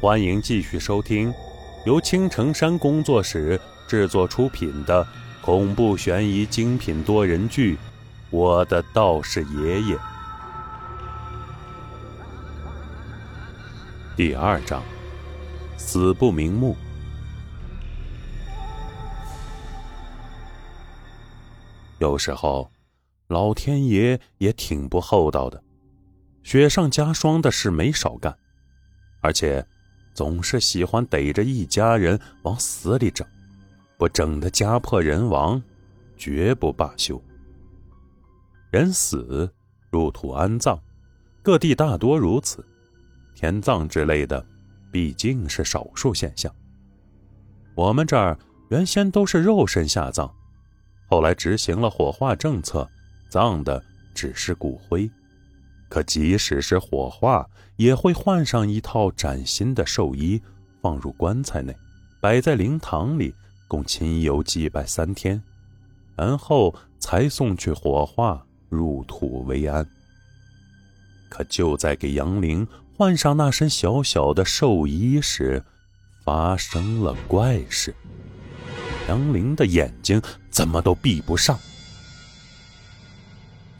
欢迎继续收听由青城山工作室制作出品的恐怖悬疑精品多人剧《我的道士爷爷》第二章：死不瞑目。有时候，老天爷也挺不厚道的，雪上加霜的事没少干，而且总是喜欢逮着一家人往死里整，不整的家破人亡，绝不罢休。人死入土安葬，各地大多如此，天葬之类的毕竟是少数现象。我们这儿原先都是肉身下葬。后来执行了火化政策，葬的只是骨灰。可即使是火化，也会换上一套崭新的寿衣，放入棺材内，摆在灵堂里，供亲友祭拜三天，然后才送去火化，入土为安。可就在给杨玲换上那身小小的寿衣时，发生了怪事。杨玲的眼睛怎么都闭不上。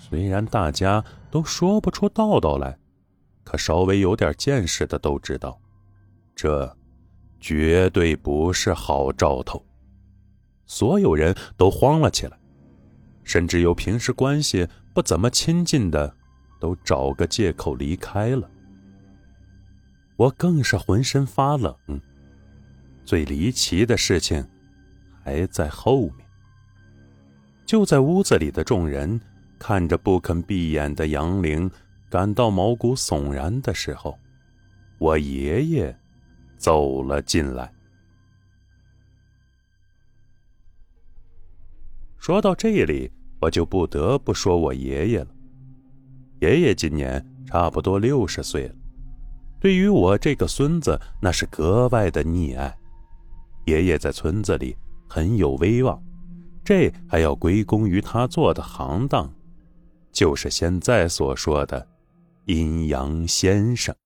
虽然大家都说不出道道来，可稍微有点见识的都知道，这绝对不是好兆头。所有人都慌了起来，甚至有平时关系不怎么亲近的，都找个借口离开了。我更是浑身发冷。最离奇的事情。还在后面。就在屋子里的众人看着不肯闭眼的杨玲，感到毛骨悚然的时候，我爷爷走了进来。说到这里，我就不得不说我爷爷了。爷爷今年差不多六十岁了，对于我这个孙子，那是格外的溺爱。爷爷在村子里。很有威望，这还要归功于他做的行当，就是现在所说的阴阳先生。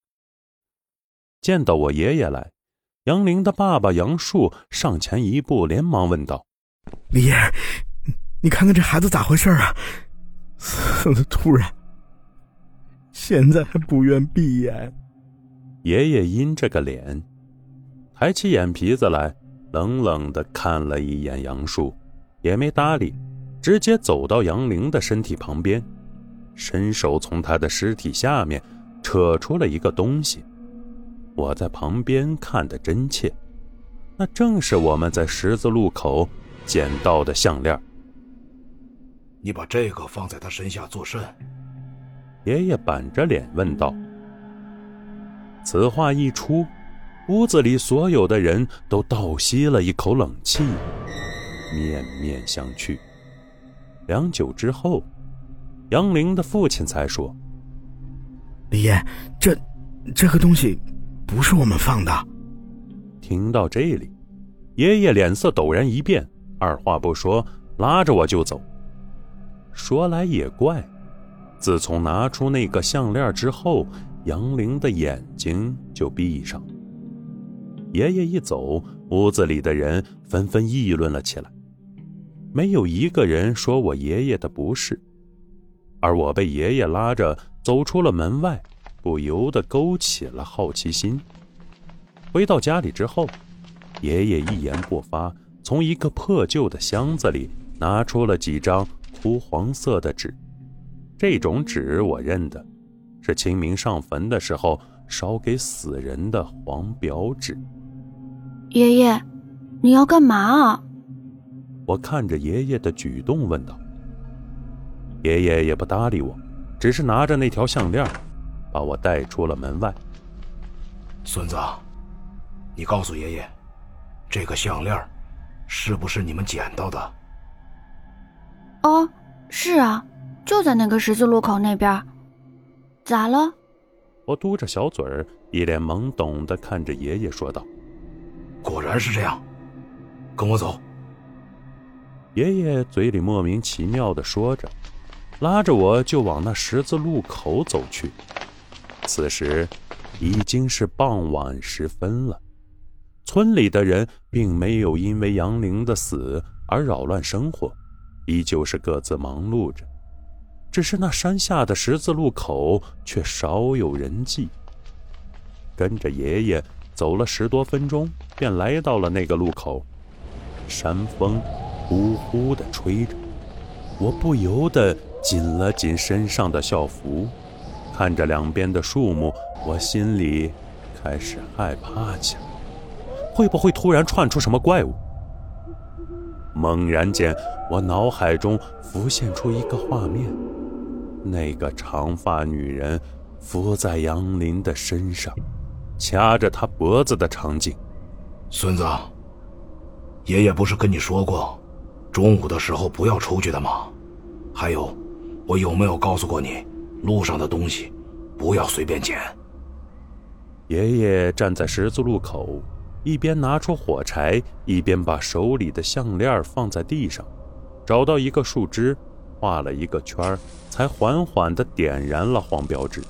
见到我爷爷来，杨玲的爸爸杨树上前一步，连忙问道：“李爷，你看看这孩子咋回事啊？死的突然，现在还不愿闭眼。”爷爷阴着个脸，抬起眼皮子来。冷冷的看了一眼杨树，也没搭理，直接走到杨玲的身体旁边，伸手从他的尸体下面扯出了一个东西。我在旁边看得真切，那正是我们在十字路口捡到的项链。你把这个放在他身下作甚？爷爷板着脸问道。此话一出。屋子里所有的人都倒吸了一口冷气，面面相觑。良久之后，杨玲的父亲才说：“李爷，这这个东西不是我们放的。”听到这里，爷爷脸色陡然一变，二话不说，拉着我就走。说来也怪，自从拿出那个项链之后，杨玲的眼睛就闭上。爷爷一走，屋子里的人纷纷议论了起来，没有一个人说我爷爷的不是。而我被爷爷拉着走出了门外，不由得勾起了好奇心。回到家里之后，爷爷一言不发，从一个破旧的箱子里拿出了几张枯黄色的纸。这种纸我认得，是清明上坟的时候烧给死人的黄表纸。爷爷，你要干嘛啊？我看着爷爷的举动问道。爷爷也不搭理我，只是拿着那条项链，把我带出了门外。孙子，你告诉爷爷，这个项链是不是你们捡到的？哦，是啊，就在那个十字路口那边。咋了？我嘟着小嘴儿，一脸懵懂的看着爷爷说道。果然是这样，跟我走。爷爷嘴里莫名其妙的说着，拉着我就往那十字路口走去。此时，已经是傍晚时分了。村里的人并没有因为杨玲的死而扰乱生活，依旧是各自忙碌着。只是那山下的十字路口却少有人迹。跟着爷爷走了十多分钟，便来到了那个路口。山风呼呼地吹着，我不由得紧了紧身上的校服，看着两边的树木，我心里开始害怕起来。会不会突然窜出什么怪物？猛然间，我脑海中浮现出一个画面：那个长发女人伏在杨林的身上，掐着他脖子的场景。孙子，爷爷不是跟你说过，中午的时候不要出去的吗？还有，我有没有告诉过你，路上的东西不要随便捡？爷爷站在十字路口。一边拿出火柴，一边把手里的项链放在地上，找到一个树枝，画了一个圈才缓缓地点燃了黄标纸。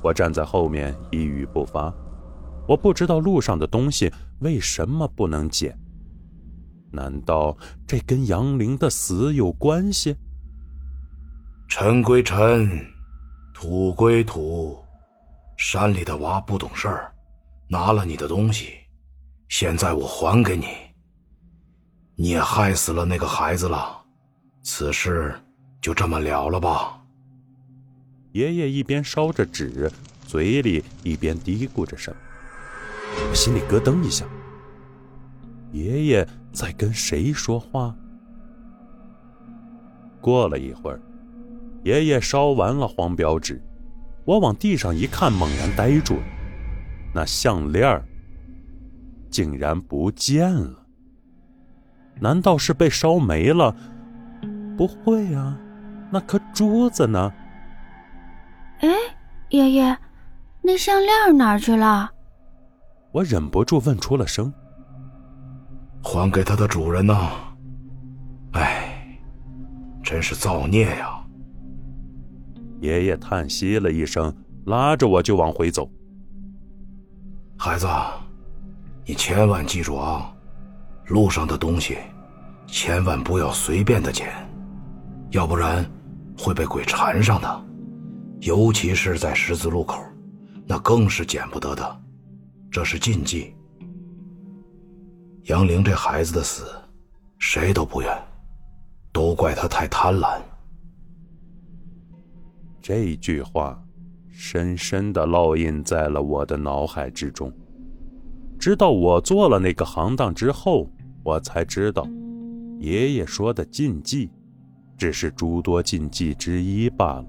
我站在后面一语不发。我不知道路上的东西为什么不能捡？难道这跟杨玲的死有关系？尘归尘，土归土，山里的娃不懂事儿，拿了你的东西。现在我还给你，你也害死了那个孩子了，此事就这么了了吧？爷爷一边烧着纸，嘴里一边嘀咕着什么，我心里咯噔一下。爷爷在跟谁说话？过了一会儿，爷爷烧完了黄标纸，我往地上一看，猛然呆住了，那项链儿。竟然不见了？难道是被烧没了？不会啊，那颗珠子呢？哎，爷爷，那项链哪去了？我忍不住问出了声。还给它的主人呢？哎，真是造孽呀！爷爷叹息了一声，拉着我就往回走。孩子。你千万记住啊，路上的东西，千万不要随便的捡，要不然会被鬼缠上的。尤其是在十字路口，那更是捡不得的，这是禁忌。杨玲这孩子的死，谁都不愿，都怪他太贪婪。这句话，深深的烙印在了我的脑海之中。直到我做了那个行当之后，我才知道，爷爷说的禁忌，只是诸多禁忌之一罢了。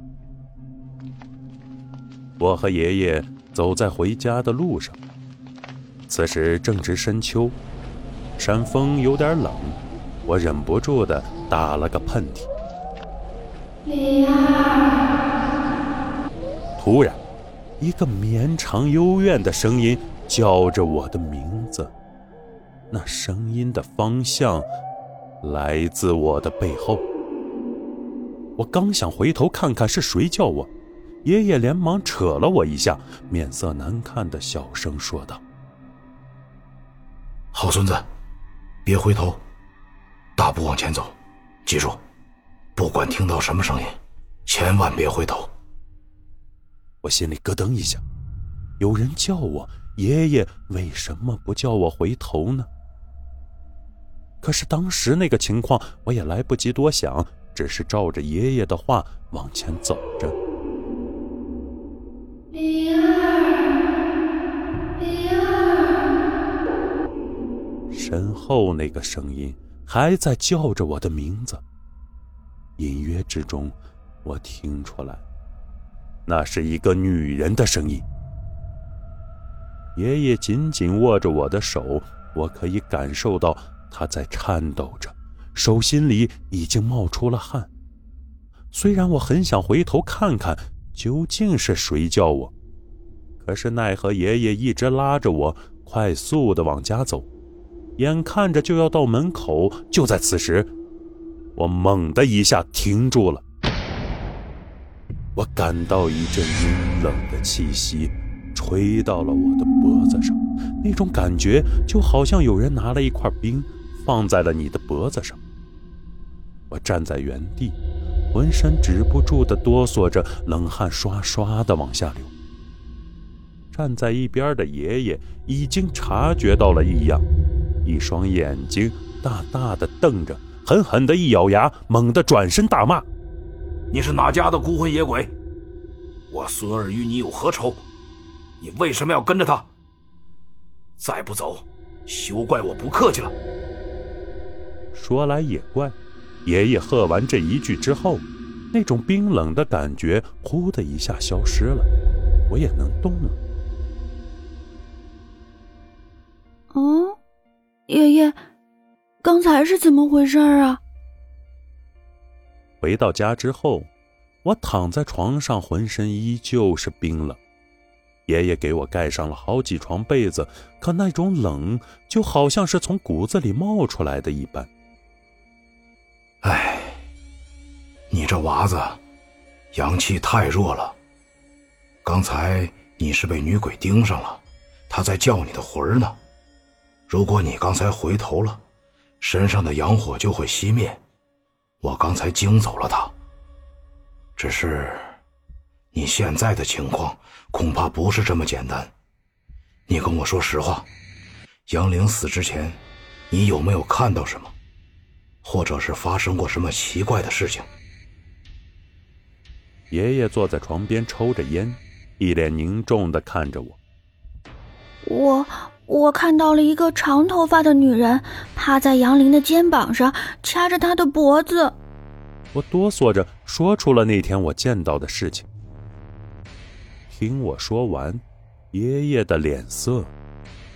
我和爷爷走在回家的路上，此时正值深秋，山风有点冷，我忍不住的打了个喷嚏。突然，一个绵长幽怨的声音。叫着我的名字，那声音的方向来自我的背后。我刚想回头看看是谁叫我，爷爷连忙扯了我一下，面色难看的小声说道：“好孙子，别回头，大步往前走，记住，不管听到什么声音，千万别回头。”我心里咯噔一下，有人叫我。爷爷为什么不叫我回头呢？可是当时那个情况，我也来不及多想，只是照着爷爷的话往前走着。身后那个声音还在叫着我的名字。隐约之中，我听出来，那是一个女人的声音。爷爷紧紧握着我的手，我可以感受到他在颤抖着，手心里已经冒出了汗。虽然我很想回头看看究竟是谁叫我，可是奈何爷爷一直拉着我快速的往家走，眼看着就要到门口。就在此时，我猛的一下停住了，我感到一阵阴冷的气息。吹到了我的脖子上，那种感觉就好像有人拿了一块冰放在了你的脖子上。我站在原地，浑身止不住的哆嗦着，冷汗刷刷的往下流。站在一边的爷爷已经察觉到了异样，一双眼睛大大的瞪着，狠狠的一咬牙，猛地转身大骂：“你是哪家的孤魂野鬼？我孙儿与你有何仇？你为什么要跟着他？再不走，休怪我不客气了。”说来也怪。爷爷喝完这一句之后，那种冰冷的感觉呼的一下消失了，我也能动了。嗯，爷爷，刚才是怎么回事啊？回到家之后，我躺在床上，浑身依旧是冰冷。爷爷给我盖上了好几床被子，可那种冷就好像是从骨子里冒出来的一般。哎，你这娃子，阳气太弱了。刚才你是被女鬼盯上了，她在叫你的魂儿呢。如果你刚才回头了，身上的阳火就会熄灭。我刚才惊走了他。只是，你现在的情况恐怕不是这么简单。你跟我说实话，杨玲死之前，你有没有看到什么？或者是发生过什么奇怪的事情？爷爷坐在床边抽着烟，一脸凝重的看着我。我我看到了一个长头发的女人趴在杨林的肩膀上，掐着他的脖子。我哆嗦着说出了那天我见到的事情。听我说完，爷爷的脸色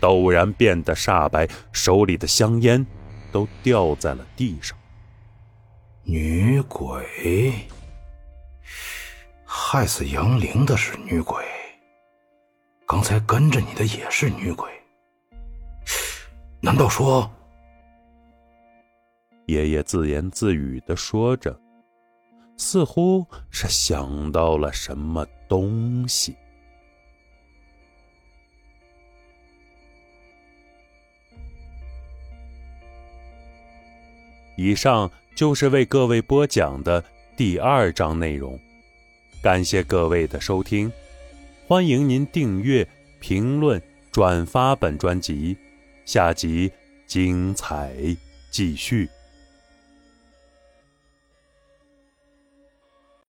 陡然变得煞白，手里的香烟。都掉在了地上。女鬼，害死杨玲的是女鬼。刚才跟着你的也是女鬼。难道说？爷爷自言自语的说着，似乎是想到了什么东西。以上就是为各位播讲的第二章内容，感谢各位的收听，欢迎您订阅、评论、转发本专辑，下集精彩继续。